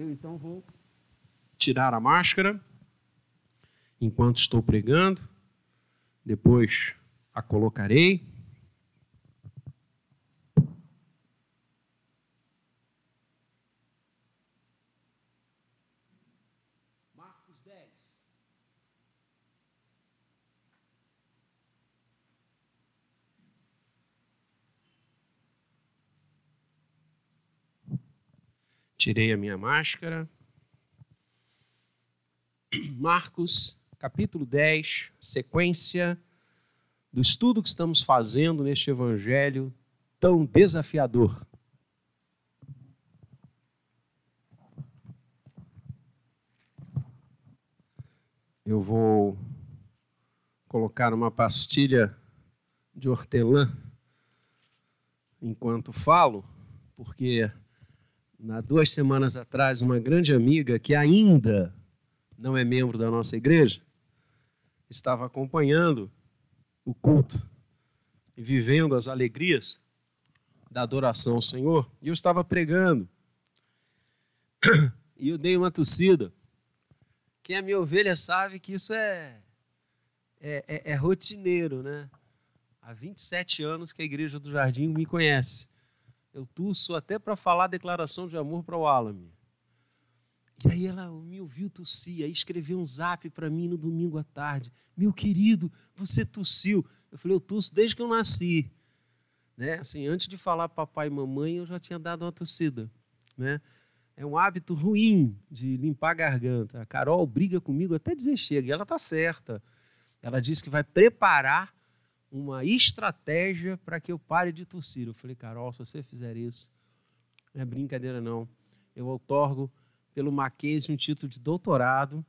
Eu então vou tirar a máscara enquanto estou pregando, depois a colocarei. Tirei a minha máscara. Marcos, capítulo 10, sequência do estudo que estamos fazendo neste evangelho tão desafiador. Eu vou colocar uma pastilha de hortelã enquanto falo, porque na duas semanas atrás uma grande amiga que ainda não é membro da nossa igreja, estava acompanhando o culto e vivendo as alegrias da adoração ao Senhor, e eu estava pregando. E eu dei uma tossida. Quem é minha ovelha sabe que isso é, é, é, é rotineiro, né? Há 27 anos que a Igreja do Jardim me conhece. Eu tuço até para falar a declaração de amor para o Alan. E aí ela me ouviu tossir, aí escreveu um zap para mim no domingo à tarde. Meu querido, você tossiu. Eu falei, eu tosso desde que eu nasci. Né? Assim, antes de falar papai e mamãe, eu já tinha dado uma tossida. Né? É um hábito ruim de limpar a garganta. A Carol briga comigo até dizer chega, e ela está certa. Ela disse que vai preparar uma estratégia para que eu pare de tossir. Eu falei, Carol, se você fizer isso, não é brincadeira não. Eu outorgo pelo Mackenzie um título de doutorado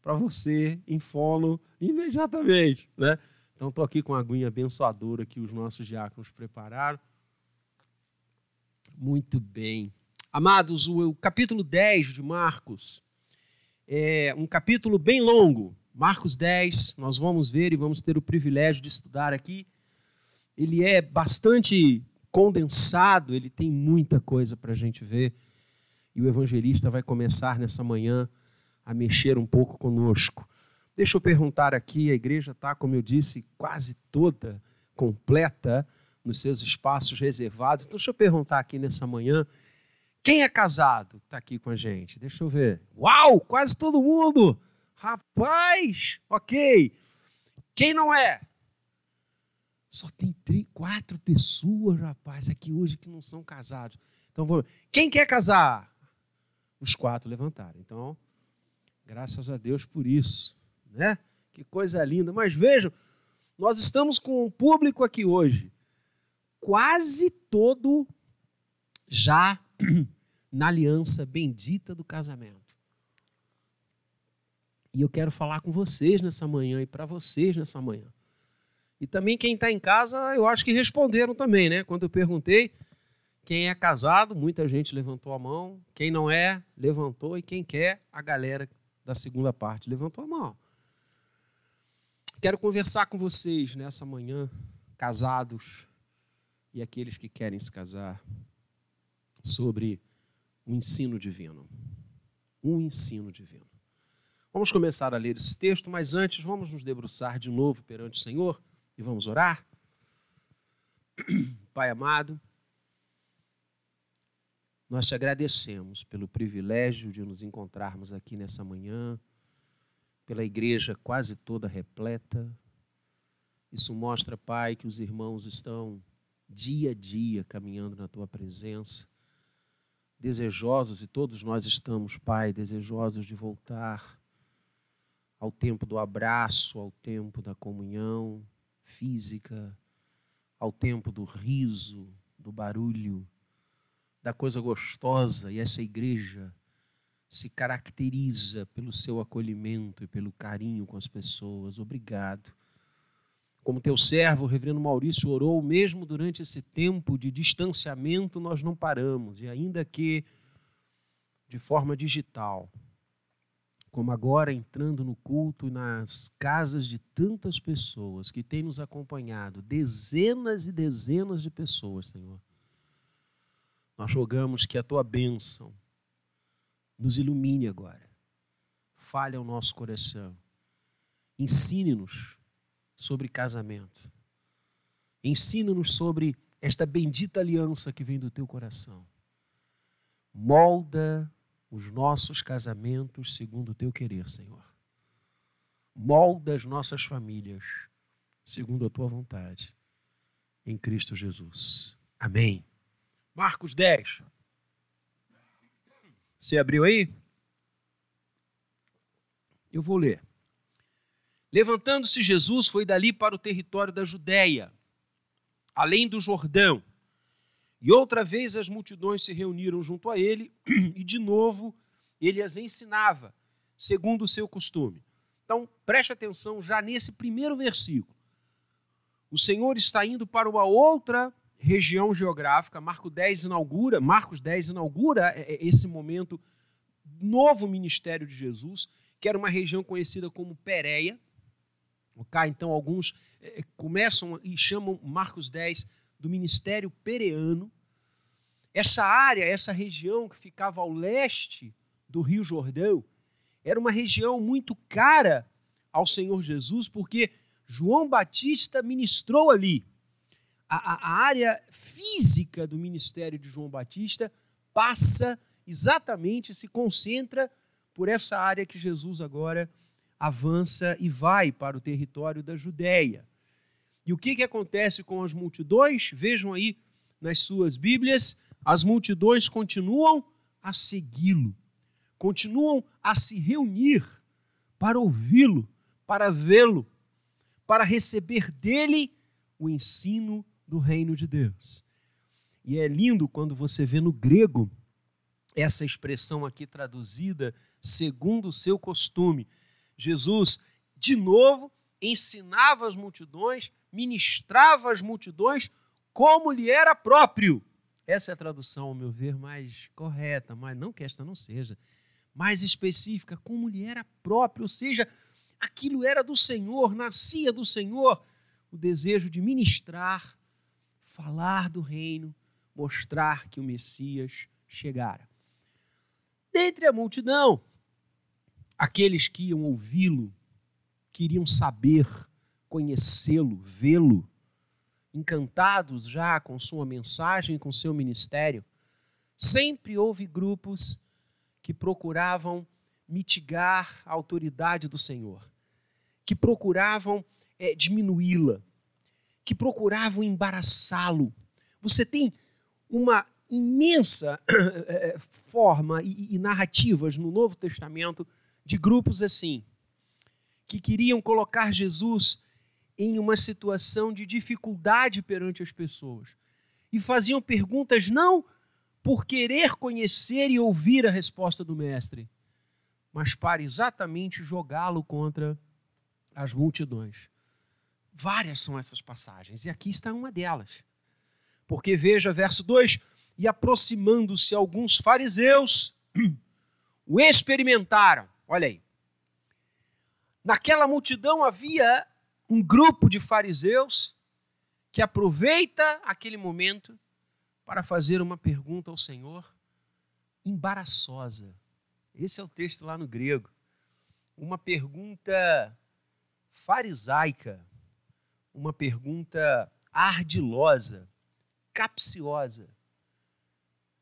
para você em fono imediatamente, né? Então estou aqui com a aguinha abençoadora que os nossos diáconos prepararam. Muito bem. Amados, o, o capítulo 10 de Marcos é um capítulo bem longo. Marcos 10, nós vamos ver e vamos ter o privilégio de estudar aqui. Ele é bastante condensado, ele tem muita coisa para a gente ver e o evangelista vai começar nessa manhã a mexer um pouco conosco. Deixa eu perguntar aqui: a igreja está, como eu disse, quase toda completa nos seus espaços reservados. Então, deixa eu perguntar aqui nessa manhã: quem é casado está aqui com a gente? Deixa eu ver. Uau, quase todo mundo! Rapaz, ok. Quem não é? Só tem três, quatro pessoas, rapaz, aqui hoje que não são casados. Então, vou... quem quer casar? os quatro levantaram. Então, graças a Deus por isso, né? Que coisa linda. Mas vejam, nós estamos com um público aqui hoje, quase todo já na aliança bendita do casamento. E eu quero falar com vocês nessa manhã e para vocês nessa manhã. E também quem está em casa, eu acho que responderam também, né? Quando eu perguntei, quem é casado, muita gente levantou a mão. Quem não é, levantou. E quem quer, a galera da segunda parte levantou a mão. Quero conversar com vocês nessa manhã, casados e aqueles que querem se casar, sobre o ensino divino. Um ensino divino. Vamos começar a ler esse texto, mas antes vamos nos debruçar de novo perante o Senhor e vamos orar. Pai amado, nós te agradecemos pelo privilégio de nos encontrarmos aqui nessa manhã, pela igreja quase toda repleta. Isso mostra, Pai, que os irmãos estão dia a dia caminhando na tua presença, desejosos, e todos nós estamos, Pai, desejosos de voltar ao tempo do abraço, ao tempo da comunhão física, ao tempo do riso, do barulho da coisa gostosa e essa igreja se caracteriza pelo seu acolhimento e pelo carinho com as pessoas. Obrigado. Como teu servo, o reverendo Maurício, orou, mesmo durante esse tempo de distanciamento, nós não paramos, e ainda que de forma digital, como agora entrando no culto nas casas de tantas pessoas que têm nos acompanhado, dezenas e dezenas de pessoas, Senhor nós rogamos que a tua bênção Nos ilumine agora. Fale ao nosso coração. Ensine-nos sobre casamento. Ensina-nos sobre esta bendita aliança que vem do teu coração. Molda os nossos casamentos segundo o teu querer, Senhor. Molda as nossas famílias segundo a tua vontade. Em Cristo Jesus. Amém. Marcos 10. Você abriu aí? Eu vou ler. Levantando-se Jesus, foi dali para o território da Judéia, além do Jordão. E outra vez as multidões se reuniram junto a ele, e de novo ele as ensinava, segundo o seu costume. Então, preste atenção já nesse primeiro versículo. O Senhor está indo para uma outra região geográfica. Marcos 10 inaugura, Marcos 10 inaugura é, é, esse momento novo ministério de Jesus, que era uma região conhecida como Pérea. Então, alguns é, começam e chamam Marcos 10 do ministério pereano. Essa área, essa região que ficava ao leste do Rio Jordão, era uma região muito cara ao Senhor Jesus, porque João Batista ministrou ali. A, a, área física do ministério de João Batista passa exatamente, se concentra por essa área que Jesus agora avança e vai para o território da Judéia. E o que, que acontece com as multidões? Vejam aí nas suas Bíblias, as multidões continuam a segui-lo, continuam a se reunir para ouvi-lo, para vê-lo, para receber dele o ensino do reino de Deus. E é lindo quando você vê no grego essa expressão aqui traduzida segundo o seu costume. Jesus, de novo, ensinava as multidões, ministrava as multidões como lhe era próprio. Essa é a tradução, ao meu ver, mais correta, mas não que esta não seja, mais específica, como lhe era próprio, ou seja, aquilo era do Senhor, nascia do Senhor, o desejo de ministrar, falar do reino, mostrar que o Messias chegara. Dentre a multidão, aqueles que iam ouvi-lo, queriam saber, conhecê-lo, vê-lo, encantados já com sua mensagem, com seu ministério, sempre houve grupos que procuravam mitigar a autoridade do Senhor, que procuravam é, diminuí-la, que procuravam embaraçá-lo. Você tem uma imensa eh, forma e, e narrativas no Novo Testamento de grupos assim, que queriam colocar Jesus em uma situação de dificuldade perante as pessoas. E faziam perguntas não por querer conhecer e ouvir a resposta do Mestre, mas para exatamente jogá-lo contra as multidões. Várias são essas passagens, e aqui está uma delas. Porque veja, verso 2: e aproximando-se alguns fariseus, o experimentaram. Olha aí. Naquela multidão havia um grupo de fariseus que aproveita aquele momento para fazer uma pergunta ao Senhor embaraçosa. Esse é o texto lá no grego. Uma pergunta farisaica, uma pergunta ardilosa, capciosa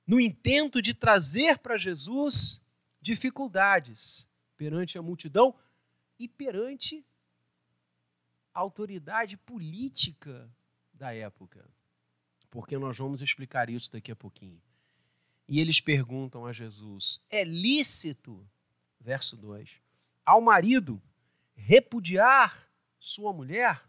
no intento de trazer para Jesus dificuldades perante a multidão e perante autoridade política da época. Porque nós vamos explicar isso daqui a pouquinho. E eles perguntam a Jesus: é lícito, verso 2, ao marido repudiar sua mulher?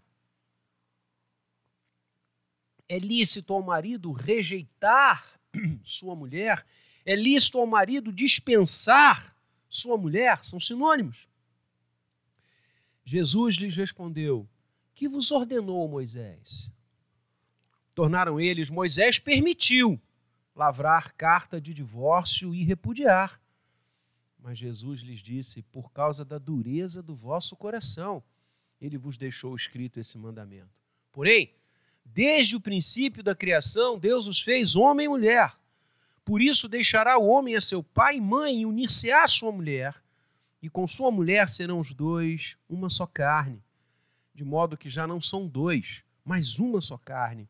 É lícito ao marido rejeitar sua mulher, é lícito ao marido dispensar sua mulher, são sinônimos. Jesus lhes respondeu: Que vos ordenou Moisés? Tornaram eles: Moisés permitiu lavrar carta de divórcio e repudiar. Mas Jesus lhes disse: Por causa da dureza do vosso coração, ele vos deixou escrito esse mandamento. Porém, Desde o princípio da criação, Deus os fez homem e mulher. Por isso deixará o homem a seu pai e mãe e unir-se-á à sua mulher, e com sua mulher serão os dois uma só carne, de modo que já não são dois, mas uma só carne.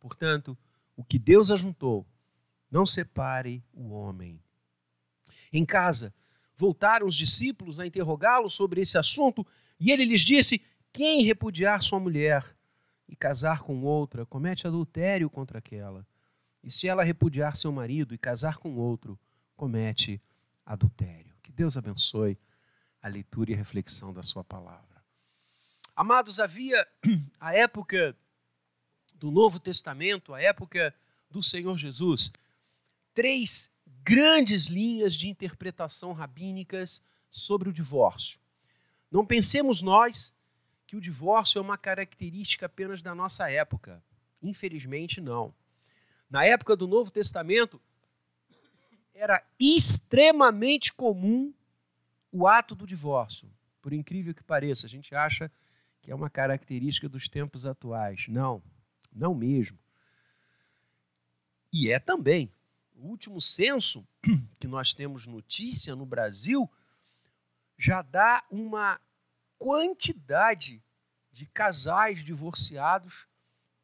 Portanto, o que Deus ajuntou, não separe o homem. Em casa, voltaram os discípulos a interrogá-lo sobre esse assunto, e ele lhes disse: Quem repudiar sua mulher e casar com outra, comete adultério contra aquela. E se ela repudiar seu marido e casar com outro, comete adultério. Que Deus abençoe a leitura e a reflexão da sua palavra. Amados, havia a época do Novo Testamento, a época do Senhor Jesus, três grandes linhas de interpretação rabínicas sobre o divórcio. Não pensemos nós que o divórcio é uma característica apenas da nossa época. Infelizmente, não. Na época do Novo Testamento, era extremamente comum o ato do divórcio. Por incrível que pareça, a gente acha que é uma característica dos tempos atuais. Não, não mesmo. E é também. O último censo que nós temos notícia no Brasil já dá uma quantidade de casais divorciados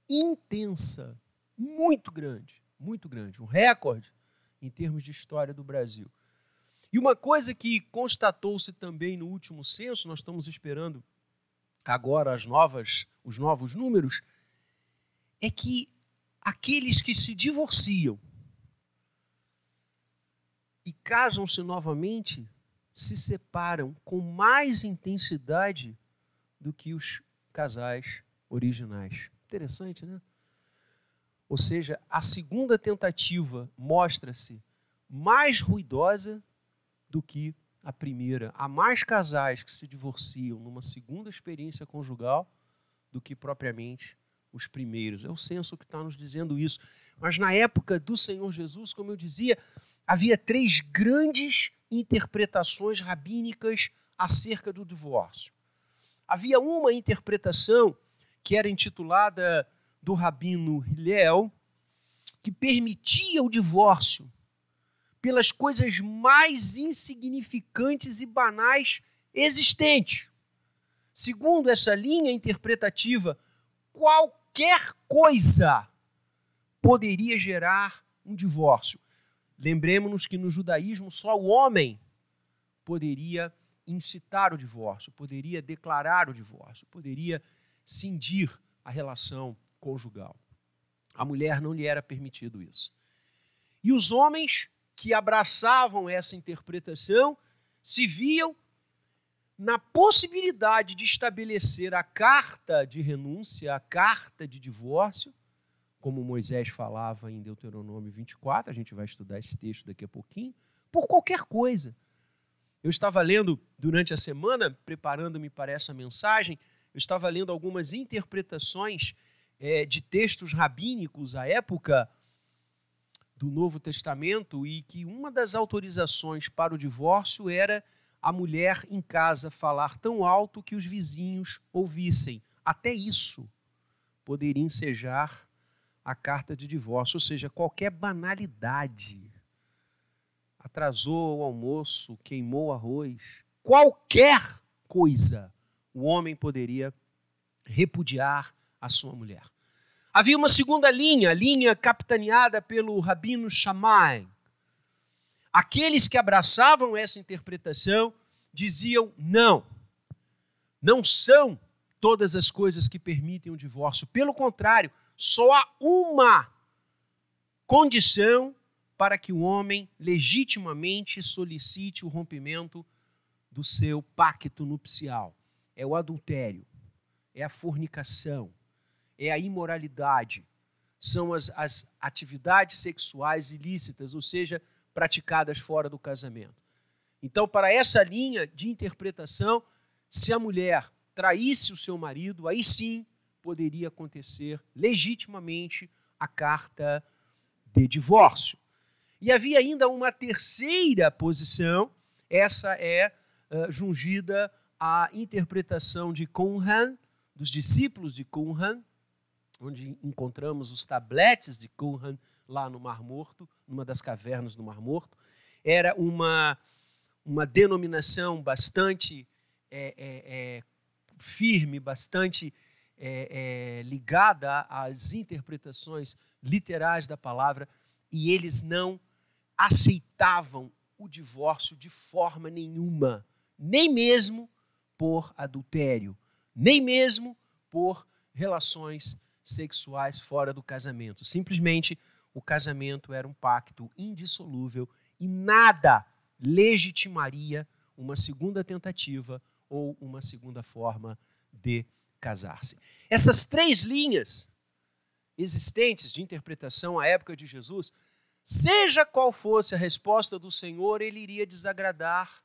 intensa muito grande, muito grande, um recorde em termos de história do Brasil. E uma coisa que constatou-se também no último censo, nós estamos esperando agora as novas, os novos números, é que aqueles que se divorciam e casam-se novamente se separam com mais intensidade do que os casais originais. Interessante, né? Ou seja, a segunda tentativa mostra-se mais ruidosa do que a primeira. Há mais casais que se divorciam numa segunda experiência conjugal do que propriamente os primeiros. É o censo que está nos dizendo isso. Mas na época do Senhor Jesus, como eu dizia, havia três grandes interpretações rabínicas acerca do divórcio. Havia uma interpretação que era intitulada do rabino Hillel, que permitia o divórcio pelas coisas mais insignificantes e banais existentes. Segundo essa linha interpretativa, qualquer coisa poderia gerar um divórcio. Lembremos-nos que no judaísmo só o homem poderia incitar o divórcio, poderia declarar o divórcio, poderia cindir a relação conjugal. A mulher não lhe era permitido isso. E os homens que abraçavam essa interpretação se viam na possibilidade de estabelecer a carta de renúncia, a carta de divórcio, como Moisés falava em Deuteronômio 24, a gente vai estudar esse texto daqui a pouquinho, por qualquer coisa. Eu estava lendo durante a semana, preparando-me para essa mensagem, eu estava lendo algumas interpretações é, de textos rabínicos à época do Novo Testamento e que uma das autorizações para o divórcio era a mulher em casa falar tão alto que os vizinhos ouvissem. Até isso poderia ensejar a carta de divórcio, ou seja, qualquer banalidade. Atrasou o almoço, queimou arroz, qualquer coisa o homem poderia repudiar a sua mulher. Havia uma segunda linha, a linha capitaneada pelo rabino Shammai. Aqueles que abraçavam essa interpretação diziam: não, não são todas as coisas que permitem o divórcio. Pelo contrário, só há uma condição para que o homem legitimamente solicite o rompimento do seu pacto nupcial: é o adultério é a fornicação, é a imoralidade, são as, as atividades sexuais ilícitas, ou seja, praticadas fora do casamento. Então, para essa linha de interpretação, se a mulher traísse o seu marido, aí sim poderia acontecer legitimamente a carta de divórcio. E havia ainda uma terceira posição, essa é uh, jungida à interpretação de Conran, dos discípulos de Qumran, onde encontramos os tabletes de Qumran lá no Mar Morto, numa das cavernas do Mar Morto. Era uma, uma denominação bastante é, é, é, firme, bastante é, é, ligada às interpretações literais da palavra, e eles não aceitavam o divórcio de forma nenhuma, nem mesmo por adultério, nem mesmo por relações sexuais fora do casamento. Simplesmente o casamento era um pacto indissolúvel e nada legitimaria uma segunda tentativa ou uma segunda forma de casar-se. Essas três linhas existentes de interpretação à época de Jesus, seja qual fosse a resposta do Senhor, ele iria desagradar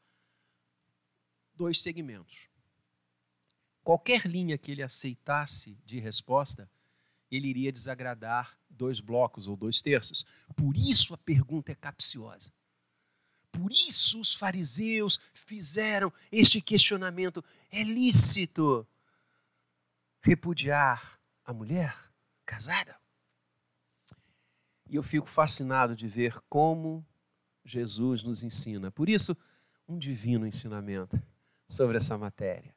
dois segmentos. Qualquer linha que ele aceitasse de resposta, ele iria desagradar dois blocos ou dois terços. Por isso a pergunta é capciosa. Por isso os fariseus fizeram este questionamento: é lícito repudiar a mulher casada? E eu fico fascinado de ver como Jesus nos ensina. Por isso, um divino ensinamento sobre essa matéria.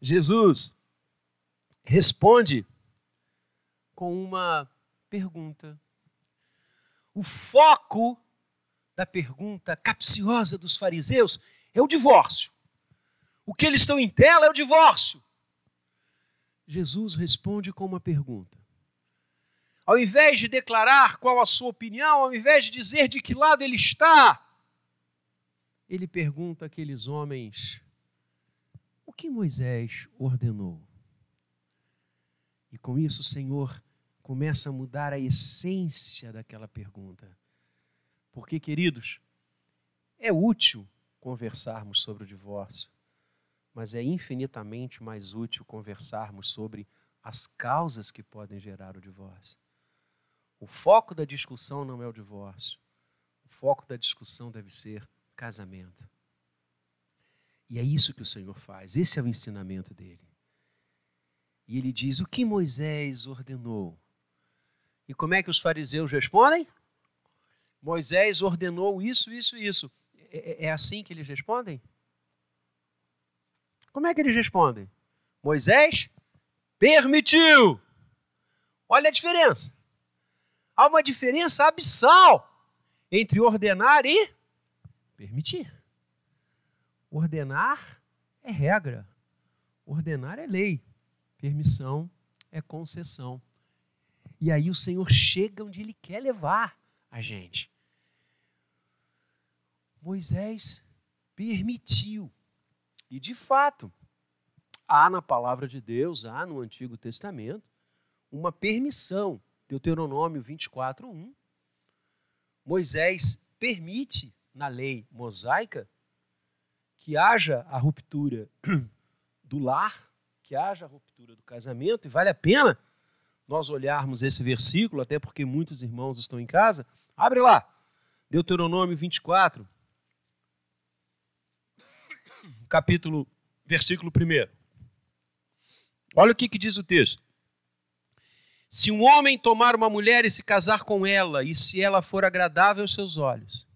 Jesus responde com uma pergunta. O foco da pergunta capciosa dos fariseus é o divórcio. O que eles estão em tela é o divórcio. Jesus responde com uma pergunta. Ao invés de declarar qual a sua opinião, ao invés de dizer de que lado ele está, ele pergunta àqueles homens: o que Moisés ordenou? E com isso o Senhor começa a mudar a essência daquela pergunta. Porque, queridos, é útil conversarmos sobre o divórcio, mas é infinitamente mais útil conversarmos sobre as causas que podem gerar o divórcio. O foco da discussão não é o divórcio. O foco da discussão deve ser casamento. E é isso que o Senhor faz. Esse é o ensinamento dele. E ele diz: O que Moisés ordenou? E como é que os fariseus respondem? Moisés ordenou isso, isso, isso. É, é, é assim que eles respondem? Como é que eles respondem? Moisés permitiu. Olha a diferença. Há uma diferença abissal entre ordenar e permitir. Ordenar é regra, ordenar é lei, permissão é concessão. E aí o Senhor chega onde Ele quer levar a gente. Moisés permitiu. E de fato, há na palavra de Deus, há no Antigo Testamento, uma permissão. Deuteronômio 24, 1. Moisés permite, na lei mosaica, que haja a ruptura do lar, que haja a ruptura do casamento, e vale a pena nós olharmos esse versículo, até porque muitos irmãos estão em casa. Abre lá, Deuteronômio 24, capítulo, versículo 1. Olha o que, que diz o texto. Se um homem tomar uma mulher e se casar com ela, e se ela for agradável aos seus olhos,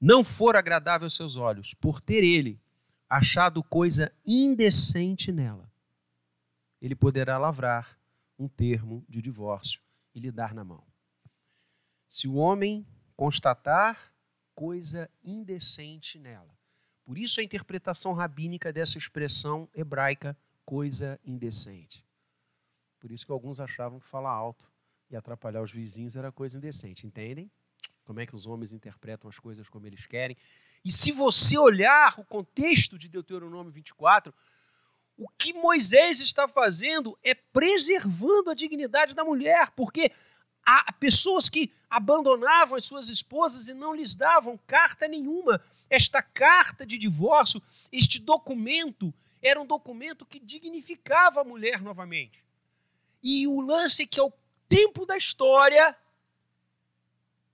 não for agradável aos seus olhos, por ter ele achado coisa indecente nela, ele poderá lavrar um termo de divórcio e lhe dar na mão. Se o homem constatar coisa indecente nela, por isso a interpretação rabínica dessa expressão hebraica, coisa indecente. Por isso que alguns achavam que falar alto e atrapalhar os vizinhos era coisa indecente, entendem? Como é que os homens interpretam as coisas como eles querem. E se você olhar o contexto de Deuteronômio 24, o que Moisés está fazendo é preservando a dignidade da mulher, porque há pessoas que abandonavam as suas esposas e não lhes davam carta nenhuma. Esta carta de divórcio, este documento, era um documento que dignificava a mulher novamente. E o lance é que, ao tempo da história,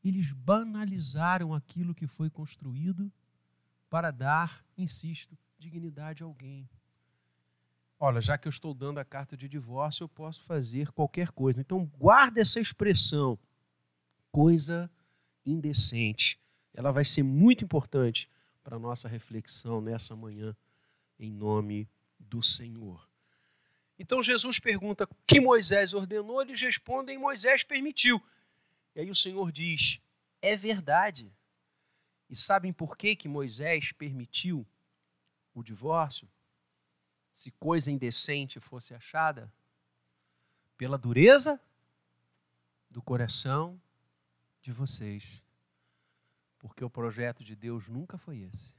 eles banalizaram aquilo que foi construído para dar, insisto, dignidade a alguém. Olha, já que eu estou dando a carta de divórcio, eu posso fazer qualquer coisa. Então, guarda essa expressão. coisa indecente. Ela vai ser muito importante para a nossa reflexão nessa manhã, em nome do Senhor. Então Jesus pergunta que Moisés ordenou, eles respondem: Moisés permitiu. E aí o Senhor diz: é verdade. E sabem por que, que Moisés permitiu o divórcio? Se coisa indecente fosse achada? Pela dureza do coração de vocês. Porque o projeto de Deus nunca foi esse.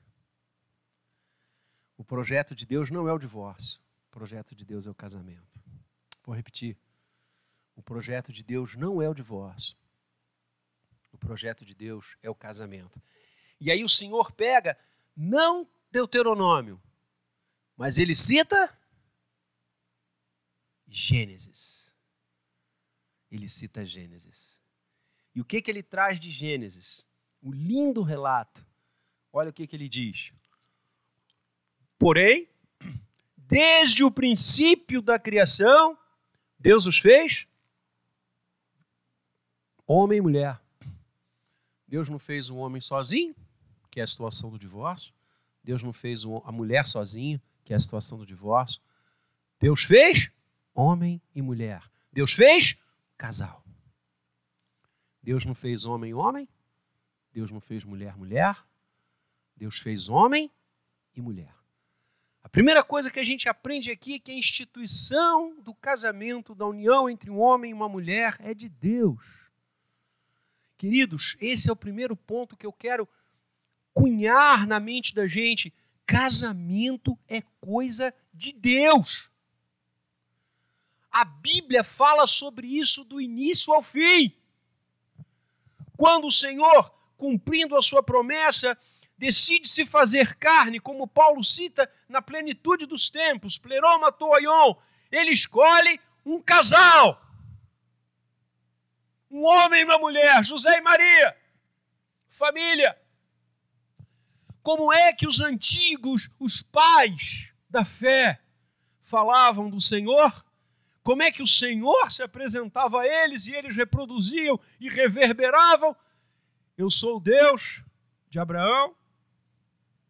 O projeto de Deus não é o divórcio. O projeto de Deus é o casamento. Vou repetir. O projeto de Deus não é o divórcio. O projeto de Deus é o casamento. E aí o Senhor pega, não Deuteronômio, mas ele cita Gênesis. Ele cita Gênesis. E o que, que ele traz de Gênesis? O lindo relato. Olha o que, que ele diz. Porém, desde o princípio da criação, Deus os fez homem e mulher. Deus não fez um homem sozinho, que é a situação do divórcio. Deus não fez a mulher sozinha, que é a situação do divórcio. Deus fez homem e mulher. Deus fez casal. Deus não fez homem homem. Deus não fez mulher mulher. Deus fez homem e mulher. A primeira coisa que a gente aprende aqui é que a instituição do casamento, da união entre um homem e uma mulher, é de Deus. Queridos, esse é o primeiro ponto que eu quero cunhar na mente da gente. Casamento é coisa de Deus. A Bíblia fala sobre isso do início ao fim. Quando o Senhor, cumprindo a sua promessa, decide se fazer carne, como Paulo cita na plenitude dos tempos, pleroma toion, ele escolhe um casal um homem e uma mulher, José e Maria, família. Como é que os antigos, os pais da fé, falavam do Senhor? Como é que o Senhor se apresentava a eles e eles reproduziam e reverberavam? Eu sou o Deus de Abraão,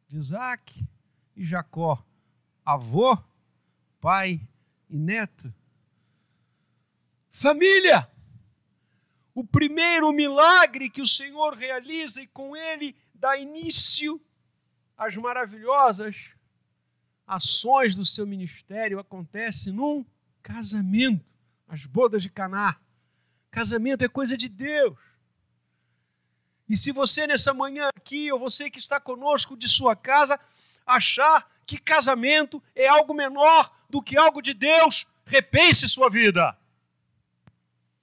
de Isaac e Jacó, avô, pai e neto. Família! o primeiro milagre que o Senhor realiza e com ele dá início às maravilhosas ações do seu ministério acontece num casamento, as bodas de Caná. Casamento é coisa de Deus. E se você nessa manhã aqui, ou você que está conosco de sua casa, achar que casamento é algo menor do que algo de Deus, repense sua vida.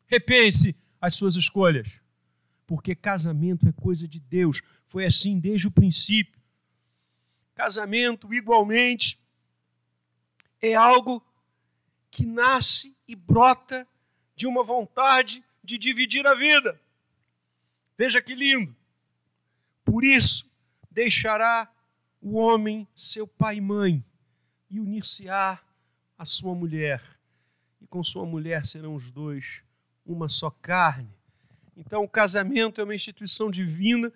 Repense as suas escolhas. Porque casamento é coisa de Deus. Foi assim desde o princípio. Casamento, igualmente, é algo que nasce e brota de uma vontade de dividir a vida. Veja que lindo. Por isso, deixará o homem seu pai e mãe e unir-se-á a sua mulher. E com sua mulher serão os dois uma só carne. Então, o casamento é uma instituição divina,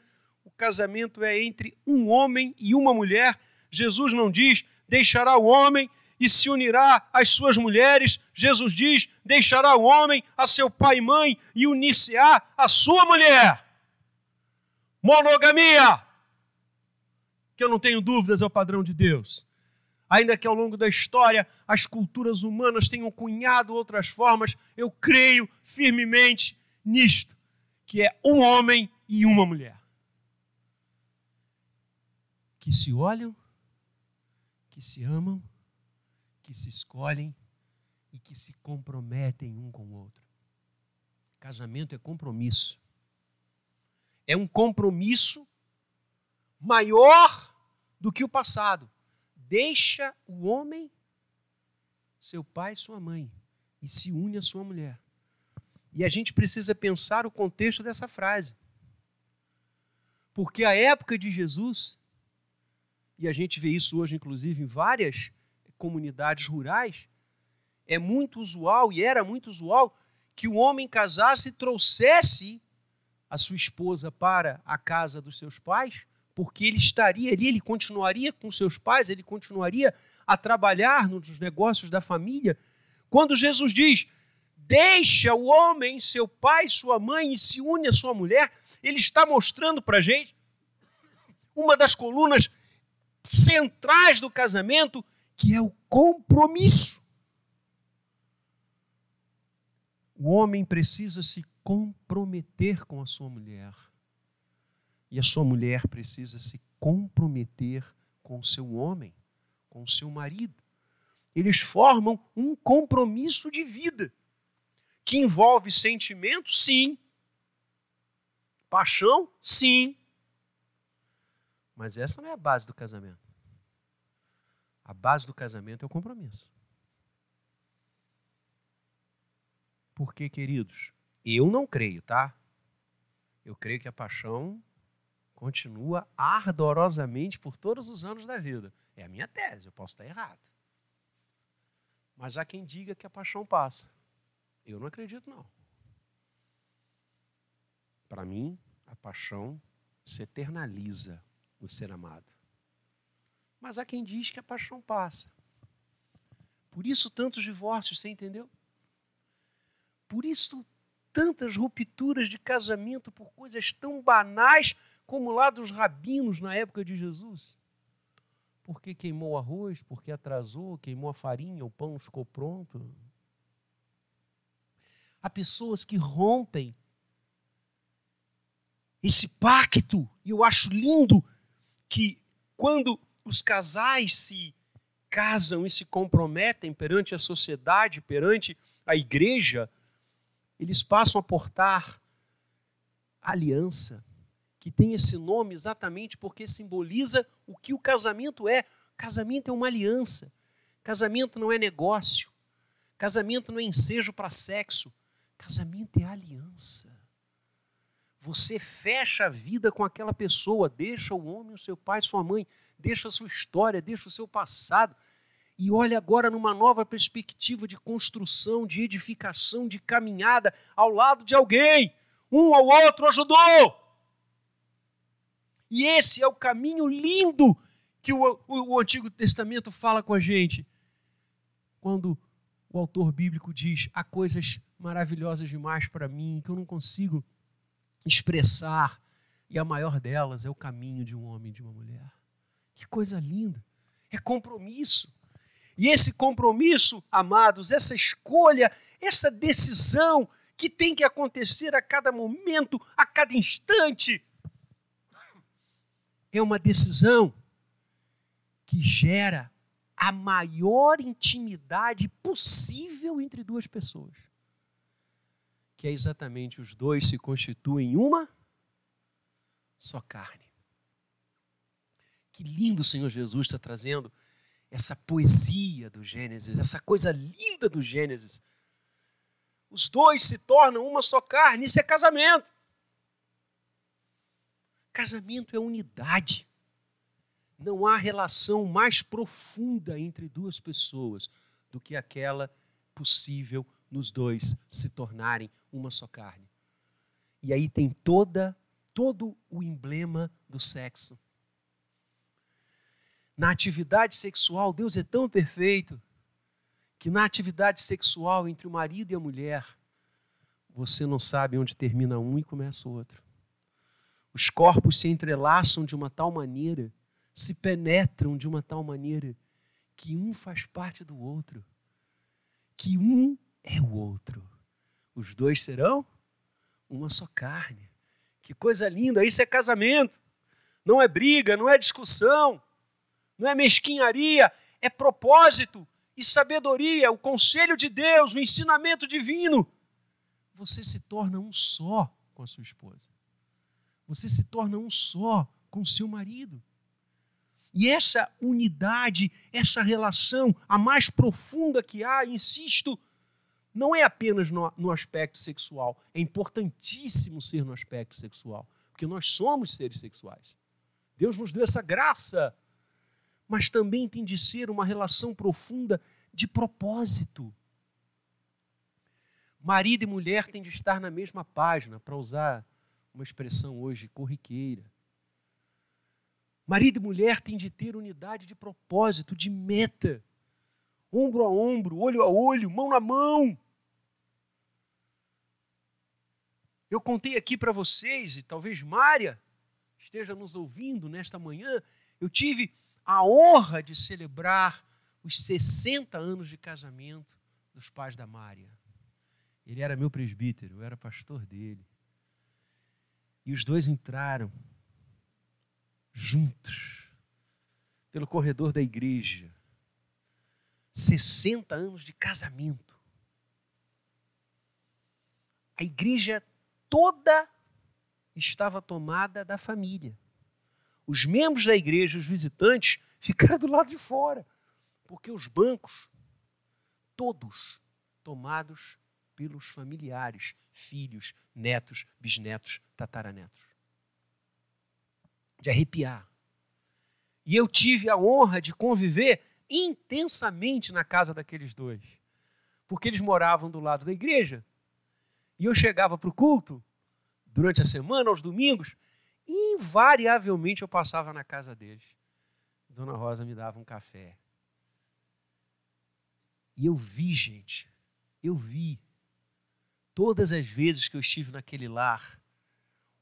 casamento é entre um homem e uma mulher. Jesus não diz, deixará o homem e se unirá às suas mulheres. Jesus diz, deixará o homem a seu pai e mãe e unir-se-á à sua mulher. Monogamia, que eu não tenho dúvidas é o padrão de Deus ainda que ao longo da história as culturas humanas tenham cunhado outras formas, eu creio firmemente nisto, que é um homem e uma mulher. Que se olham, que se amam, que se escolhem e que se comprometem um com o outro. Casamento é compromisso. É um compromisso maior do que o passado deixa o homem, seu pai sua mãe, e se une à sua mulher. E a gente precisa pensar o contexto dessa frase. Porque a época de Jesus, e a gente vê isso hoje, inclusive, em várias comunidades rurais, é muito usual, e era muito usual, que o homem casasse e trouxesse a sua esposa para a casa dos seus pais, porque ele estaria ali, ele continuaria com seus pais, ele continuaria a trabalhar nos negócios da família. Quando Jesus diz: Deixa o homem, seu pai, sua mãe e se une à sua mulher, ele está mostrando para a gente uma das colunas centrais do casamento, que é o compromisso. O homem precisa se comprometer com a sua mulher. E a sua mulher precisa se comprometer com o seu homem, com o seu marido. Eles formam um compromisso de vida que envolve sentimento, sim. Paixão, sim. Mas essa não é a base do casamento. A base do casamento é o compromisso. Porque, queridos, eu não creio, tá? Eu creio que a paixão continua ardorosamente por todos os anos da vida. É a minha tese, eu posso estar errado. Mas há quem diga que a paixão passa. Eu não acredito, não. Para mim, a paixão se eternaliza no ser amado. Mas há quem diz que a paixão passa. Por isso tantos divórcios, você entendeu? Por isso tantas rupturas de casamento por coisas tão banais como lá dos rabinos na época de Jesus. Porque queimou o arroz, porque atrasou, queimou a farinha, o pão ficou pronto. Há pessoas que rompem esse pacto, e eu acho lindo que quando os casais se casam e se comprometem perante a sociedade, perante a igreja, eles passam a portar aliança, que tem esse nome exatamente porque simboliza o que o casamento é. Casamento é uma aliança. Casamento não é negócio. Casamento não é ensejo para sexo. Casamento é aliança. Você fecha a vida com aquela pessoa, deixa o homem, o seu pai, sua mãe, deixa a sua história, deixa o seu passado e olha agora numa nova perspectiva de construção, de edificação, de caminhada ao lado de alguém. Um ao outro ajudou. E esse é o caminho lindo que o, o, o Antigo Testamento fala com a gente. Quando o autor bíblico diz: há coisas maravilhosas demais para mim que eu não consigo expressar, e a maior delas é o caminho de um homem e de uma mulher. Que coisa linda! É compromisso. E esse compromisso, amados, essa escolha, essa decisão que tem que acontecer a cada momento, a cada instante, é uma decisão que gera a maior intimidade possível entre duas pessoas. Que é exatamente os dois se constituem uma só carne. Que lindo o Senhor Jesus está trazendo essa poesia do Gênesis, essa coisa linda do Gênesis. Os dois se tornam uma só carne, isso é casamento. Casamento é unidade. Não há relação mais profunda entre duas pessoas do que aquela possível nos dois se tornarem uma só carne. E aí tem toda todo o emblema do sexo. Na atividade sexual, Deus é tão perfeito que na atividade sexual entre o marido e a mulher, você não sabe onde termina um e começa o outro. Os corpos se entrelaçam de uma tal maneira, se penetram de uma tal maneira, que um faz parte do outro, que um é o outro. Os dois serão uma só carne. Que coisa linda, isso é casamento. Não é briga, não é discussão, não é mesquinharia, é propósito e sabedoria, o conselho de Deus, o ensinamento divino. Você se torna um só com a sua esposa. Você se torna um só com o seu marido. E essa unidade, essa relação, a mais profunda que há, insisto, não é apenas no, no, aspecto sexual. É importantíssimo ser no aspecto sexual, porque nós somos seres sexuais. Deus nos deu essa graça mas também tem de ser uma relação profunda de propósito. Marido e mulher têm de estar na mesma página, para usar uma expressão hoje corriqueira. Marido e mulher têm de ter unidade de propósito, de meta, ombro a ombro, olho a olho, mão na mão. Eu contei aqui para vocês, e talvez Mária esteja nos ouvindo nesta manhã, eu tive a honra de celebrar os 60 anos de casamento dos pais da Mária. Ele era meu presbítero, eu era pastor dele. E os dois entraram juntos pelo corredor da igreja. 60 anos de casamento. A igreja toda estava tomada da família. Os membros da igreja, os visitantes, ficaram do lado de fora, porque os bancos, todos tomados pelos familiares, filhos, netos, bisnetos, tataranetos. De arrepiar. E eu tive a honra de conviver intensamente na casa daqueles dois, porque eles moravam do lado da igreja. E eu chegava para o culto, durante a semana, aos domingos, e invariavelmente eu passava na casa deles. Dona Rosa me dava um café. E eu vi, gente, eu vi todas as vezes que eu estive naquele lar,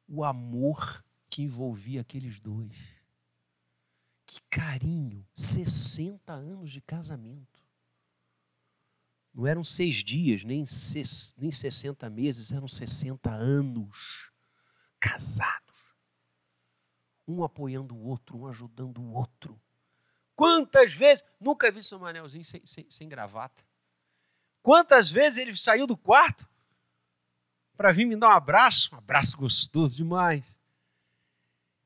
o amor que envolvia aqueles dois. Que carinho! 60 anos de casamento. Não eram seis dias, nem, ses, nem 60 meses, eram 60 anos casados. Um apoiando o outro, um ajudando o outro. Quantas vezes, nunca vi seu Manelzinho sem, sem, sem gravata. Quantas vezes ele saiu do quarto para vir me dar um abraço, um abraço gostoso demais.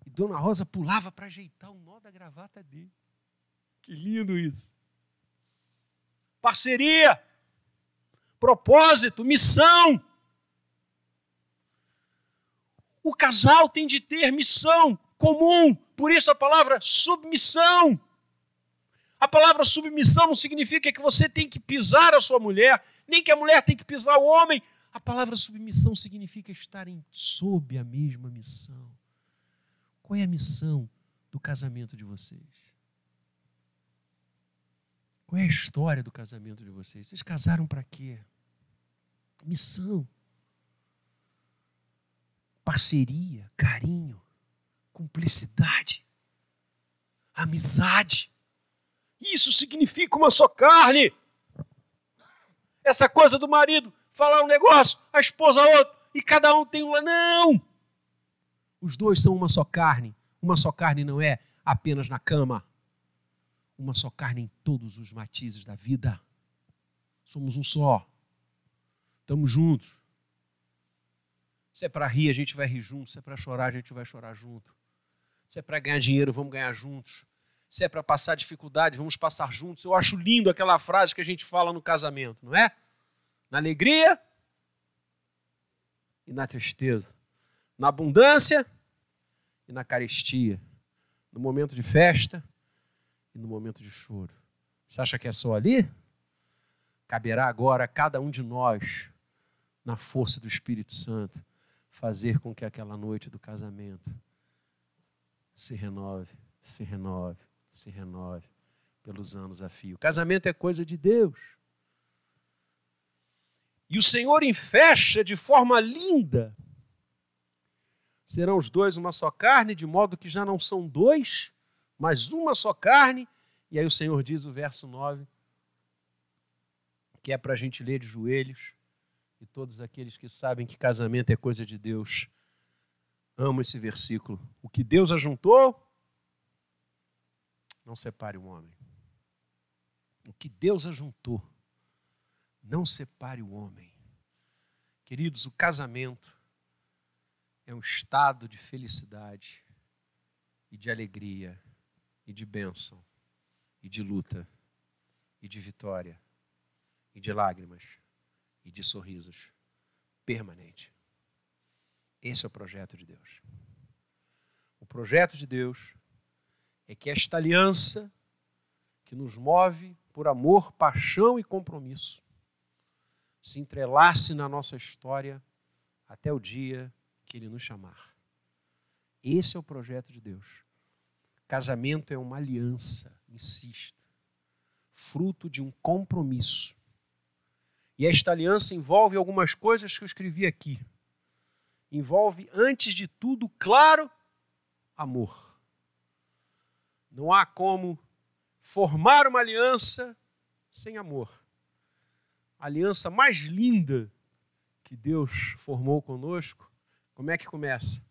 E Dona Rosa pulava para ajeitar o nó da gravata dele. Que lindo isso. Parceria, propósito, missão. O casal tem de ter missão comum, por isso a palavra submissão. A palavra submissão não significa que você tem que pisar a sua mulher, nem que a mulher tem que pisar o homem, a palavra submissão significa estarem sob a mesma missão. Qual é a missão do casamento de vocês? Qual é a história do casamento de vocês? Vocês casaram para quê? Missão. Parceria, carinho, cumplicidade, amizade. Isso significa uma só carne. Essa coisa do marido falar um negócio, a esposa outro, e cada um tem um. Não! Os dois são uma só carne. Uma só carne não é apenas na cama. Uma só carne em todos os matizes da vida. Somos um só. Estamos juntos. Se é para rir, a gente vai rir junto. Se é para chorar, a gente vai chorar junto. Se é para ganhar dinheiro, vamos ganhar juntos. Se é para passar dificuldade, vamos passar juntos. Eu acho lindo aquela frase que a gente fala no casamento, não é? na alegria e na tristeza, na abundância e na carestia, no momento de festa e no momento de choro. Você acha que é só ali? Caberá agora a cada um de nós, na força do Espírito Santo, fazer com que aquela noite do casamento se renove, se renove, se renove pelos anos a fio. casamento é coisa de Deus. E o Senhor enfecha de forma linda. Serão os dois uma só carne, de modo que já não são dois, mas uma só carne. E aí o Senhor diz o verso 9, que é para a gente ler de joelhos. E todos aqueles que sabem que casamento é coisa de Deus, amam esse versículo. O que Deus ajuntou, não separe o homem. O que Deus ajuntou, não separe o homem. Queridos, o casamento é um estado de felicidade e de alegria e de bênção e de luta e de vitória e de lágrimas e de sorrisos permanente. Esse é o projeto de Deus. O projeto de Deus é que esta aliança que nos move por amor, paixão e compromisso se entrelace na nossa história até o dia que Ele nos chamar. Esse é o projeto de Deus. Casamento é uma aliança, insisto, fruto de um compromisso. E esta aliança envolve algumas coisas que eu escrevi aqui. Envolve, antes de tudo, claro, amor. Não há como formar uma aliança sem amor. A aliança mais linda que Deus formou conosco, como é que começa?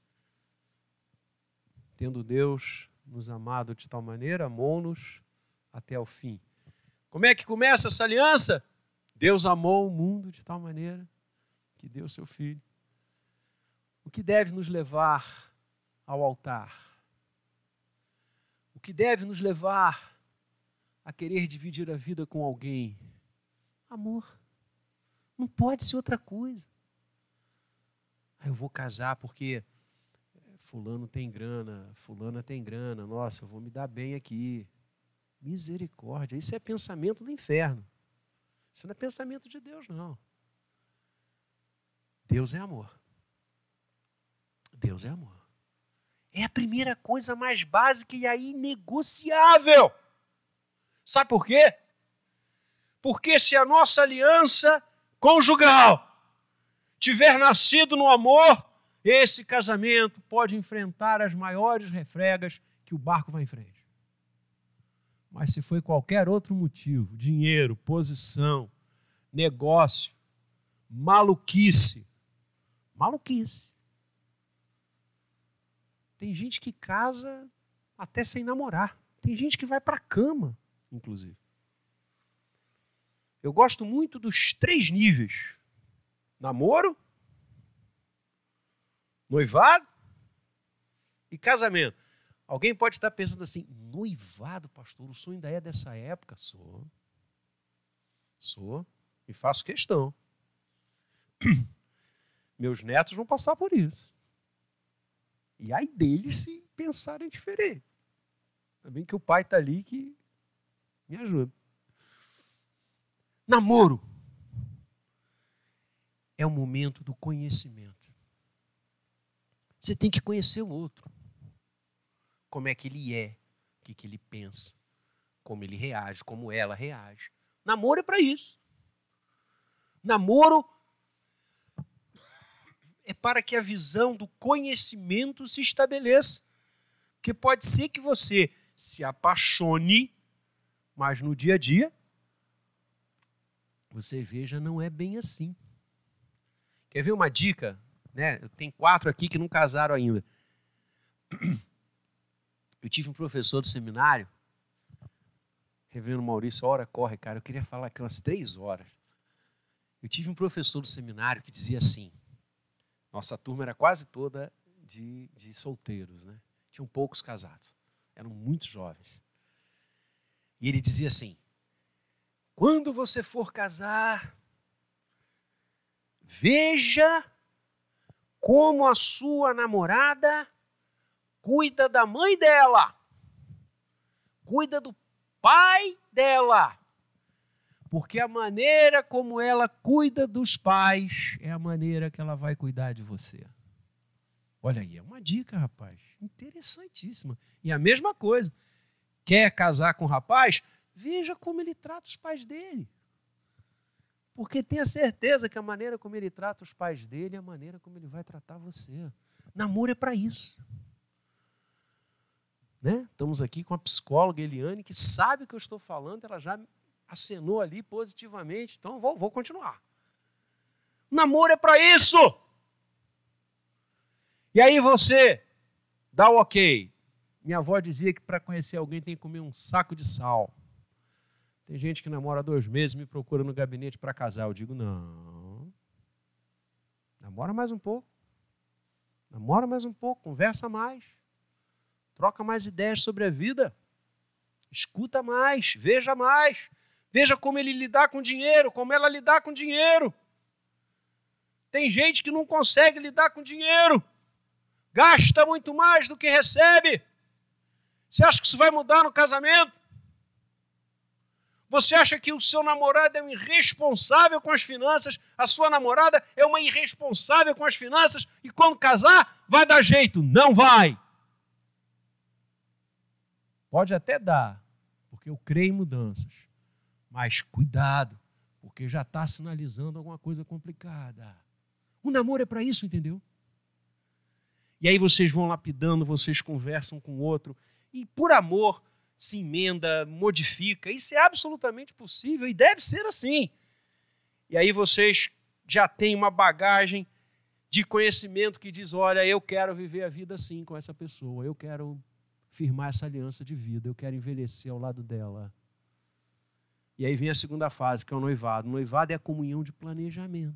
Tendo Deus nos amado de tal maneira, amou-nos até o fim. Como é que começa essa aliança? Deus amou o mundo de tal maneira que deu seu filho. O que deve nos levar ao altar? O que deve nos levar a querer dividir a vida com alguém? Amor. Não pode ser outra coisa. Ah, eu vou casar porque fulano tem grana, fulana tem grana, nossa, eu vou me dar bem aqui. Misericórdia, isso é pensamento do inferno. Isso não é pensamento de Deus, não. Deus é amor. Deus é amor. É a primeira coisa mais básica e aí inegociável. Sabe por quê? Porque se a nossa aliança conjugal tiver nascido no amor, esse casamento pode enfrentar as maiores refregas que o barco vai em frente. Mas se foi qualquer outro motivo, dinheiro, posição, negócio, maluquice, maluquice. Tem gente que casa até sem namorar. Tem gente que vai para a cama, inclusive. Eu gosto muito dos três níveis: namoro, noivado e casamento. Alguém pode estar pensando assim: noivado, pastor, o sonho ainda é dessa época? Sou. Sou. E faço questão. Meus netos vão passar por isso. E aí deles se pensarem diferente. Também que o pai está ali que me ajuda. Namoro é o momento do conhecimento. Você tem que conhecer o outro como é que ele é, o que, que ele pensa, como ele reage, como ela reage. Namoro é para isso. Namoro é para que a visão do conhecimento se estabeleça. Porque pode ser que você se apaixone, mas no dia a dia você veja não é bem assim. Quer ver uma dica? Né? Tem quatro aqui que não casaram ainda. Eu tive um professor do seminário, Reverendo Maurício, hora corre, cara, eu queria falar aqui umas três horas. Eu tive um professor do seminário que dizia assim, nossa turma era quase toda de, de solteiros, né? Tinham poucos casados, eram muito jovens. E ele dizia assim, quando você for casar, veja como a sua namorada cuida da mãe dela, cuida do pai dela. Porque a maneira como ela cuida dos pais é a maneira que ela vai cuidar de você. Olha aí, é uma dica, rapaz. Interessantíssima. E a mesma coisa. Quer casar com o rapaz? Veja como ele trata os pais dele. Porque tenha certeza que a maneira como ele trata os pais dele é a maneira como ele vai tratar você. Namoro é para isso. Né? Estamos aqui com a psicóloga Eliane, que sabe o que eu estou falando, ela já acenou ali positivamente, então vou, vou continuar. Namoro é para isso! E aí você dá o ok. Minha avó dizia que para conhecer alguém tem que comer um saco de sal. Tem gente que namora dois meses me procura no gabinete para casar. Eu digo, não. Namora mais um pouco. Namora mais um pouco, conversa mais. Troca mais ideias sobre a vida. Escuta mais, veja mais. Veja como ele lidar com dinheiro, como ela lidar com dinheiro. Tem gente que não consegue lidar com dinheiro. Gasta muito mais do que recebe. Você acha que isso vai mudar no casamento? Você acha que o seu namorado é um irresponsável com as finanças, a sua namorada é uma irresponsável com as finanças e quando casar vai dar jeito? Não vai. Pode até dar, porque eu creio em mudanças. Mas cuidado, porque já está sinalizando alguma coisa complicada. O namoro é para isso, entendeu? E aí vocês vão lapidando, vocês conversam com o outro, e por amor se emenda, modifica. Isso é absolutamente possível e deve ser assim. E aí vocês já têm uma bagagem de conhecimento que diz: olha, eu quero viver a vida assim com essa pessoa, eu quero firmar essa aliança de vida, eu quero envelhecer ao lado dela. E aí vem a segunda fase, que é o noivado. O noivado é a comunhão de planejamento.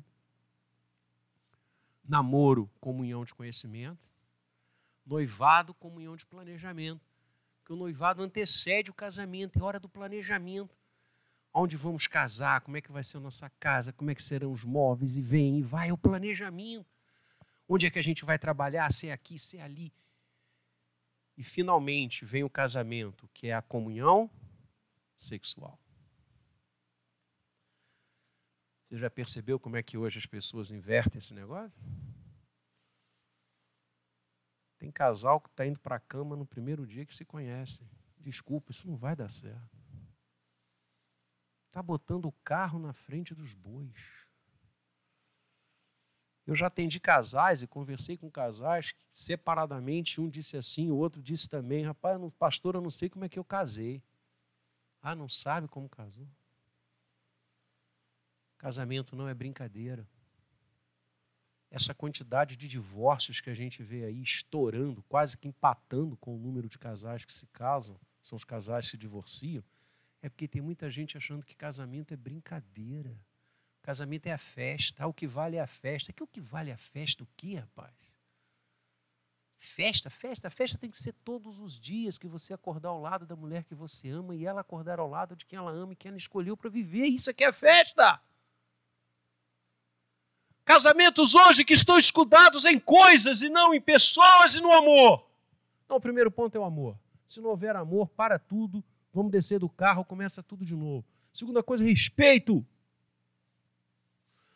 Namoro, comunhão de conhecimento. Noivado, comunhão de planejamento que o noivado antecede o casamento, é hora do planejamento. Onde vamos casar, como é que vai ser a nossa casa, como é que serão os móveis, e vem e vai, é o planejamento. Onde é que a gente vai trabalhar, se é aqui, se é ali. E finalmente vem o casamento, que é a comunhão sexual. Você já percebeu como é que hoje as pessoas invertem esse negócio? Tem casal que está indo para a cama no primeiro dia que se conhece. Desculpa, isso não vai dar certo. Está botando o carro na frente dos bois. Eu já atendi casais e conversei com casais que separadamente, um disse assim, o outro disse também, rapaz, pastor, eu não sei como é que eu casei. Ah, não sabe como casou? Casamento não é brincadeira essa quantidade de divórcios que a gente vê aí estourando, quase que empatando com o número de casais que se casam, são os casais que se divorciam, é porque tem muita gente achando que casamento é brincadeira. Casamento é a festa, ah, o que vale é a festa. Que o que vale é a festa? O que, rapaz? Festa, festa, festa tem que ser todos os dias que você acordar ao lado da mulher que você ama e ela acordar ao lado de quem ela ama e quem ela escolheu para viver. Isso aqui é festa. Casamentos hoje que estão escudados em coisas e não em pessoas e no amor. Não, o primeiro ponto é o amor. Se não houver amor, para tudo, vamos descer do carro, começa tudo de novo. Segunda coisa, respeito.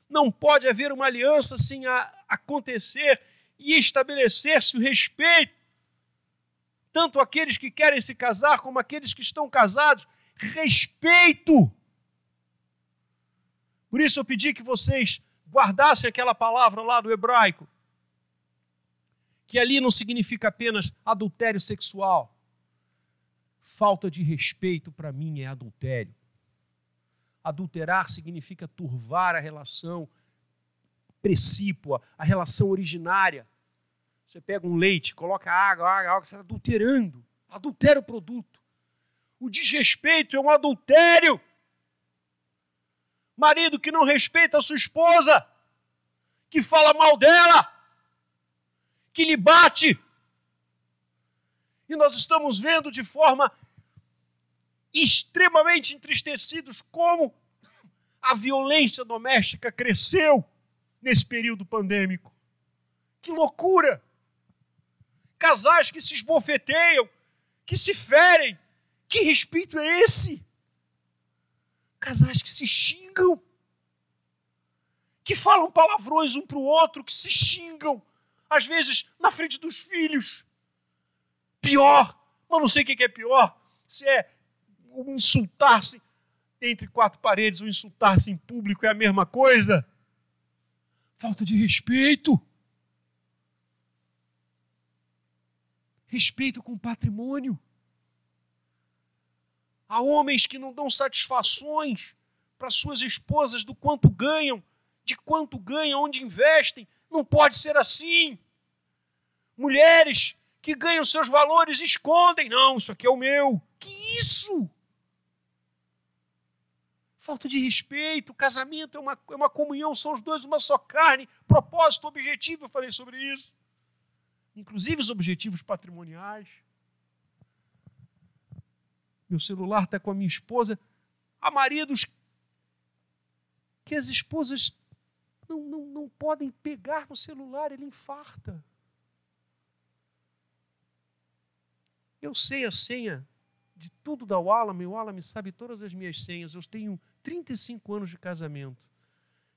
Não pode haver uma aliança sem acontecer e estabelecer-se o respeito. Tanto aqueles que querem se casar como aqueles que estão casados. Respeito. Por isso eu pedi que vocês guardassem aquela palavra lá do hebraico, que ali não significa apenas adultério sexual. Falta de respeito para mim é adultério. Adulterar significa turvar a relação precípua, a relação originária. Você pega um leite, coloca água, água, água, você está adulterando, adultera o produto. O desrespeito é um adultério. Marido que não respeita a sua esposa, que fala mal dela, que lhe bate. E nós estamos vendo de forma extremamente entristecidos como a violência doméstica cresceu nesse período pandêmico. Que loucura! Casais que se esbofeteiam, que se ferem. Que respeito é esse? Casais que se xingam, que falam palavrões um para o outro, que se xingam, às vezes na frente dos filhos. Pior, mas não sei o que é pior, se é insultar-se entre quatro paredes ou insultar-se em público é a mesma coisa. Falta de respeito. Respeito com o patrimônio. Há homens que não dão satisfações para suas esposas do quanto ganham, de quanto ganham, onde investem. Não pode ser assim. Mulheres que ganham seus valores escondem. Não, isso aqui é o meu. Que isso? Falta de respeito, casamento é uma, é uma comunhão, são os dois uma só carne, propósito, objetivo, eu falei sobre isso. Inclusive os objetivos patrimoniais meu celular está com a minha esposa. Há maridos que as esposas não, não, não podem pegar no celular, ele infarta. Eu sei a senha de tudo da Wallame, o Wallame sabe todas as minhas senhas. Eu tenho 35 anos de casamento.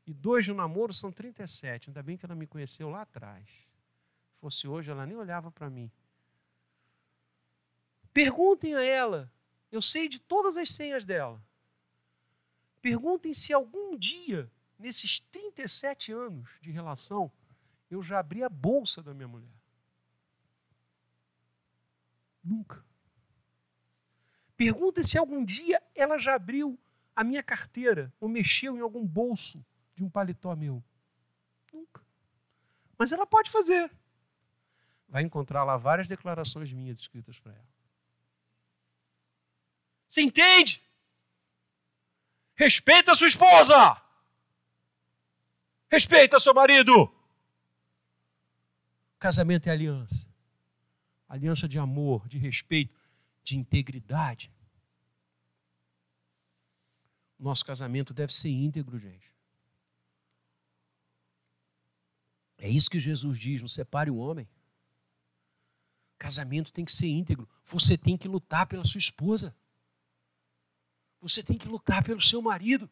E dois de namoro são 37. Ainda bem que ela me conheceu lá atrás. Se fosse hoje, ela nem olhava para mim. Perguntem a ela. Eu sei de todas as senhas dela. Perguntem se algum dia, nesses 37 anos de relação, eu já abri a bolsa da minha mulher. Nunca. Pergunta se algum dia ela já abriu a minha carteira ou mexeu em algum bolso de um paletó meu. Nunca. Mas ela pode fazer. Vai encontrar lá várias declarações minhas escritas para ela. Você entende? Respeita a sua esposa. Respeita seu marido. Casamento é aliança. Aliança de amor, de respeito de integridade. Nosso casamento deve ser íntegro, gente. É isso que Jesus diz: não separe o homem. Casamento tem que ser íntegro. Você tem que lutar pela sua esposa. Você tem que lutar pelo seu marido.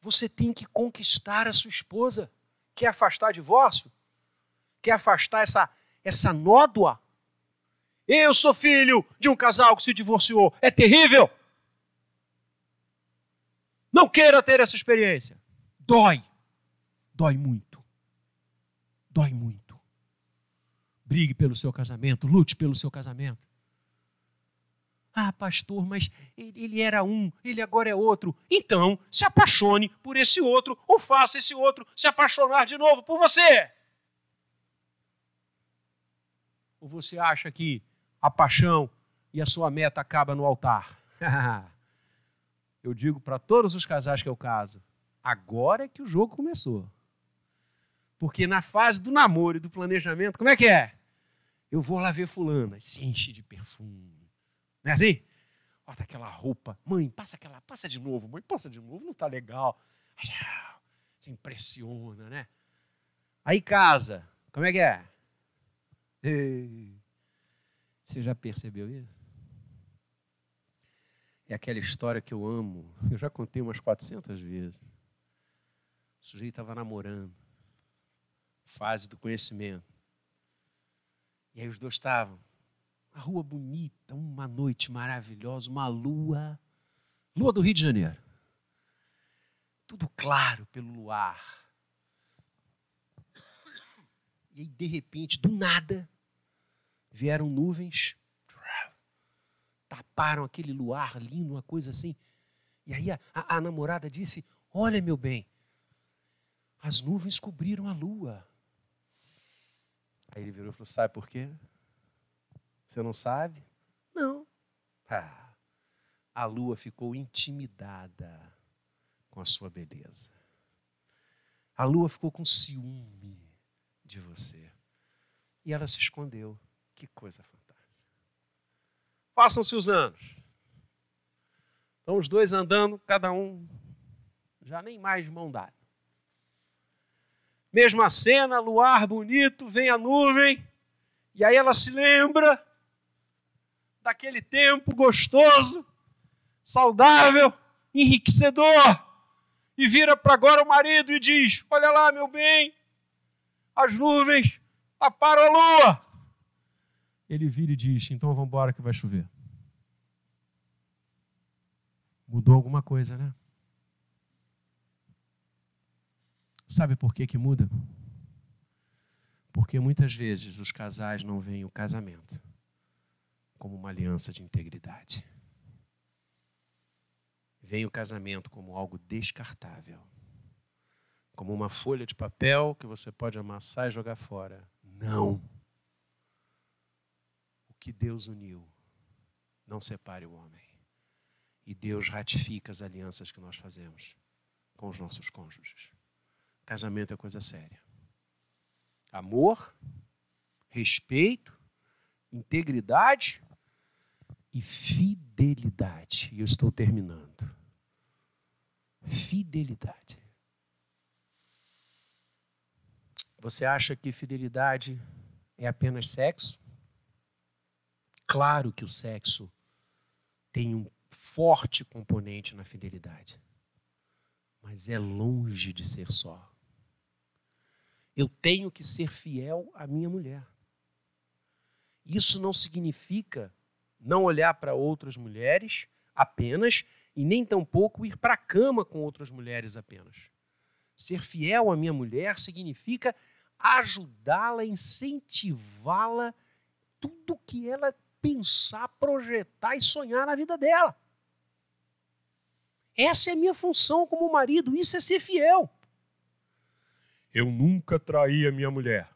Você tem que conquistar a sua esposa. Quer afastar divórcio? Quer afastar essa essa nódoa. Eu sou filho de um casal que se divorciou. É terrível. Não queira ter essa experiência. Dói. Dói muito. Dói muito. Brigue pelo seu casamento, lute pelo seu casamento. Ah, pastor, mas ele era um, ele agora é outro. Então, se apaixone por esse outro, ou faça esse outro se apaixonar de novo por você. Ou você acha que a paixão e a sua meta acaba no altar? eu digo para todos os casais que eu caso, agora é que o jogo começou. Porque na fase do namoro e do planejamento, como é que é? Eu vou lá ver fulana, se enche de perfume. Não é assim? Bota aquela roupa. Mãe, passa aquela, passa de novo. Mãe, passa de novo, não tá legal. Se impressiona, né? Aí casa. Como é que é? Você já percebeu isso? É aquela história que eu amo. Eu já contei umas 400 vezes. O sujeito estava namorando. Fase do conhecimento. E aí os dois estavam. A rua bonita, uma noite maravilhosa, uma lua. Lua do Rio de Janeiro. Tudo claro pelo luar. E aí, de repente, do nada, vieram nuvens, taparam aquele luar lindo, uma coisa assim. E aí a, a, a namorada disse: Olha, meu bem, as nuvens cobriram a lua. Aí ele virou e falou: Sabe por quê? Você não sabe? Não. Ah, a lua ficou intimidada com a sua beleza. A lua ficou com ciúme de você. E ela se escondeu. Que coisa fantástica. Passam-se os anos. Estão os dois andando, cada um já nem mais de mão dada. Mesma cena, luar bonito, vem a nuvem, e aí ela se lembra daquele tempo gostoso, saudável, enriquecedor, e vira para agora o marido e diz: Olha lá, meu bem, as nuvens taparam a lua. Ele vira e diz: Então vamos embora que vai chover. Mudou alguma coisa, né? Sabe por que, que muda? Porque muitas vezes os casais não veem o casamento como uma aliança de integridade. Veem o casamento como algo descartável como uma folha de papel que você pode amassar e jogar fora. Não. O que Deus uniu, não separe o homem. E Deus ratifica as alianças que nós fazemos com os nossos cônjuges. Casamento é coisa séria. Amor, respeito, integridade e fidelidade. E eu estou terminando. Fidelidade. Você acha que fidelidade é apenas sexo? Claro que o sexo tem um forte componente na fidelidade, mas é longe de ser só. Eu tenho que ser fiel à minha mulher. Isso não significa não olhar para outras mulheres apenas e nem tampouco ir para a cama com outras mulheres apenas. Ser fiel à minha mulher significa ajudá-la, incentivá-la, tudo que ela pensar, projetar e sonhar na vida dela. Essa é a minha função como marido, isso é ser fiel. Eu nunca traí a minha mulher.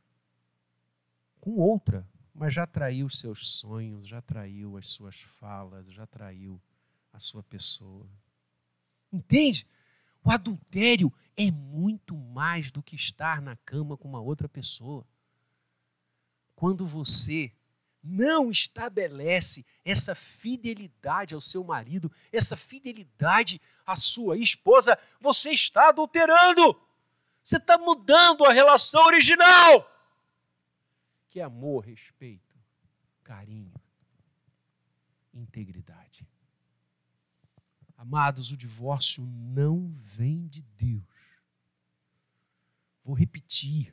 Com outra, mas já traiu os seus sonhos, já traiu as suas falas, já traiu a sua pessoa. Entende? O adultério é muito mais do que estar na cama com uma outra pessoa. Quando você não estabelece essa fidelidade ao seu marido, essa fidelidade à sua esposa, você está adulterando. Você está mudando a relação original, que é amor, respeito, carinho, integridade. Amados, o divórcio não vem de Deus. Vou repetir.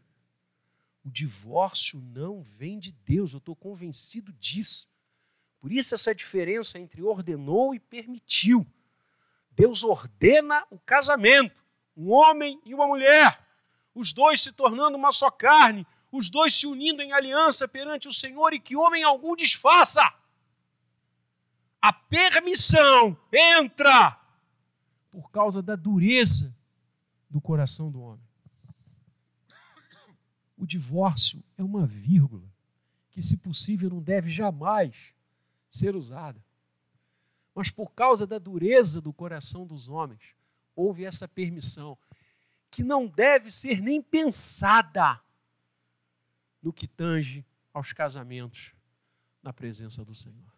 O divórcio não vem de Deus, eu estou convencido disso. Por isso, essa diferença entre ordenou e permitiu. Deus ordena o casamento, um homem e uma mulher, os dois se tornando uma só carne, os dois se unindo em aliança perante o Senhor e que homem algum desfaça. A permissão entra por causa da dureza do coração do homem. O divórcio é uma vírgula que, se possível, não deve jamais ser usada. Mas por causa da dureza do coração dos homens, houve essa permissão, que não deve ser nem pensada no que tange aos casamentos na presença do Senhor.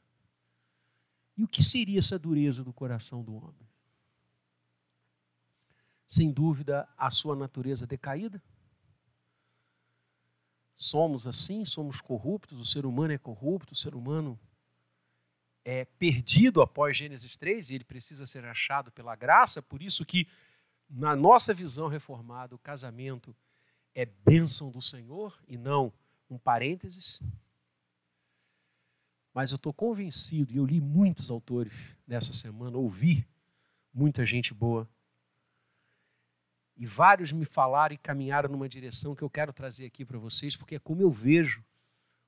E o que seria essa dureza do coração do homem? Sem dúvida, a sua natureza decaída? Somos assim, somos corruptos, o ser humano é corrupto, o ser humano é perdido após Gênesis 3 e ele precisa ser achado pela graça, por isso que na nossa visão reformada o casamento é bênção do Senhor e não um parênteses. Mas eu estou convencido, e eu li muitos autores nessa semana, ouvi muita gente boa e vários me falaram e caminharam numa direção que eu quero trazer aqui para vocês, porque é como eu vejo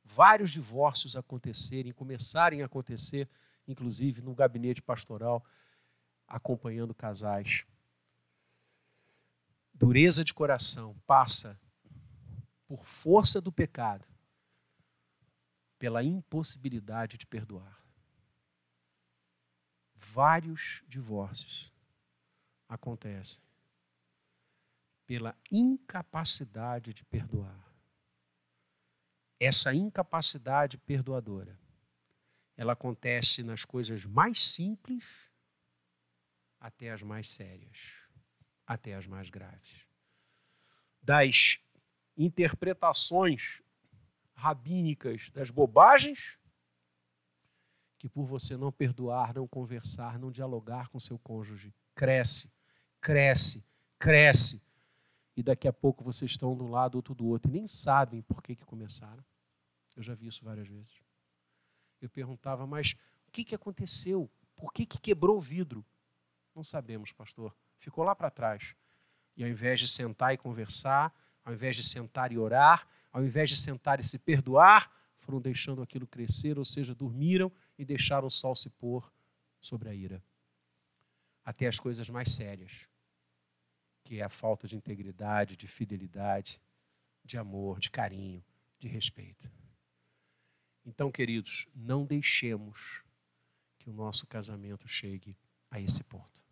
vários divórcios acontecerem, começarem a acontecer, inclusive no gabinete pastoral, acompanhando casais. Dureza de coração passa por força do pecado, pela impossibilidade de perdoar. Vários divórcios acontecem pela incapacidade de perdoar. Essa incapacidade perdoadora, ela acontece nas coisas mais simples até as mais sérias, até as mais graves. Das interpretações rabínicas das bobagens, que por você não perdoar, não conversar, não dialogar com seu cônjuge, cresce, cresce, cresce, e daqui a pouco vocês estão de um lado, outro do outro, e nem sabem por que, que começaram. Eu já vi isso várias vezes. Eu perguntava, mas o que, que aconteceu? Por que, que quebrou o vidro? Não sabemos, pastor. Ficou lá para trás. E ao invés de sentar e conversar, ao invés de sentar e orar, ao invés de sentar e se perdoar, foram deixando aquilo crescer, ou seja, dormiram e deixaram o sol se pôr sobre a ira. Até as coisas mais sérias que é a falta de integridade, de fidelidade, de amor, de carinho, de respeito. Então, queridos, não deixemos que o nosso casamento chegue a esse ponto.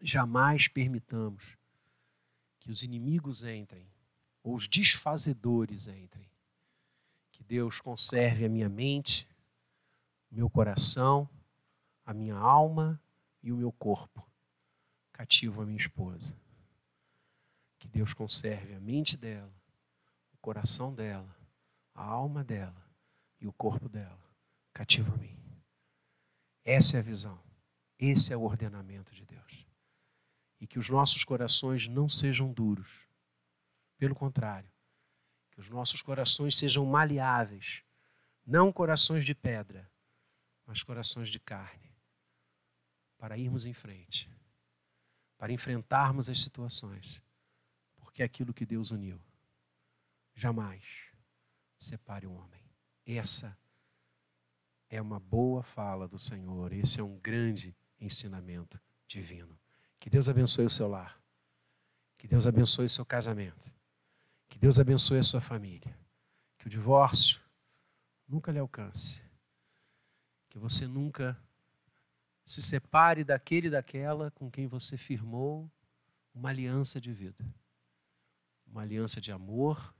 Jamais permitamos que os inimigos entrem, ou os desfazedores entrem. Que Deus conserve a minha mente, o meu coração, a minha alma e o meu corpo cativo a minha esposa. Que Deus conserve a mente dela, o coração dela, a alma dela e o corpo dela cativo a mim. Essa é a visão. Esse é o ordenamento de Deus. E que os nossos corações não sejam duros. Pelo contrário, que os nossos corações sejam maleáveis, não corações de pedra, mas corações de carne, para irmos em frente, para enfrentarmos as situações, porque é aquilo que Deus uniu jamais separe um homem. Essa é uma boa fala do Senhor, esse é um grande ensinamento divino. Que Deus abençoe o seu lar, que Deus abençoe o seu casamento, que Deus abençoe a sua família, que o divórcio nunca lhe alcance, que você nunca se separe daquele e daquela com quem você firmou uma aliança de vida, uma aliança de amor,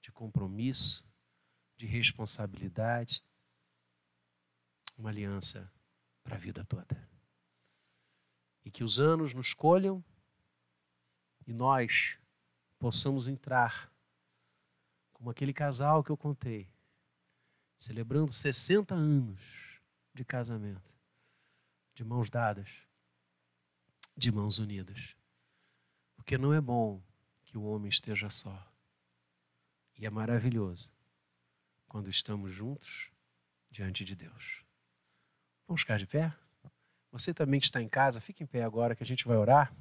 de compromisso, de responsabilidade, uma aliança para a vida toda. E que os anos nos colham e nós possamos entrar como aquele casal que eu contei, celebrando 60 anos de casamento, de mãos dadas, de mãos unidas. Porque não é bom que o homem esteja só. E é maravilhoso quando estamos juntos diante de Deus. Vamos ficar de pé? Você também que está em casa, fique em pé agora que a gente vai orar.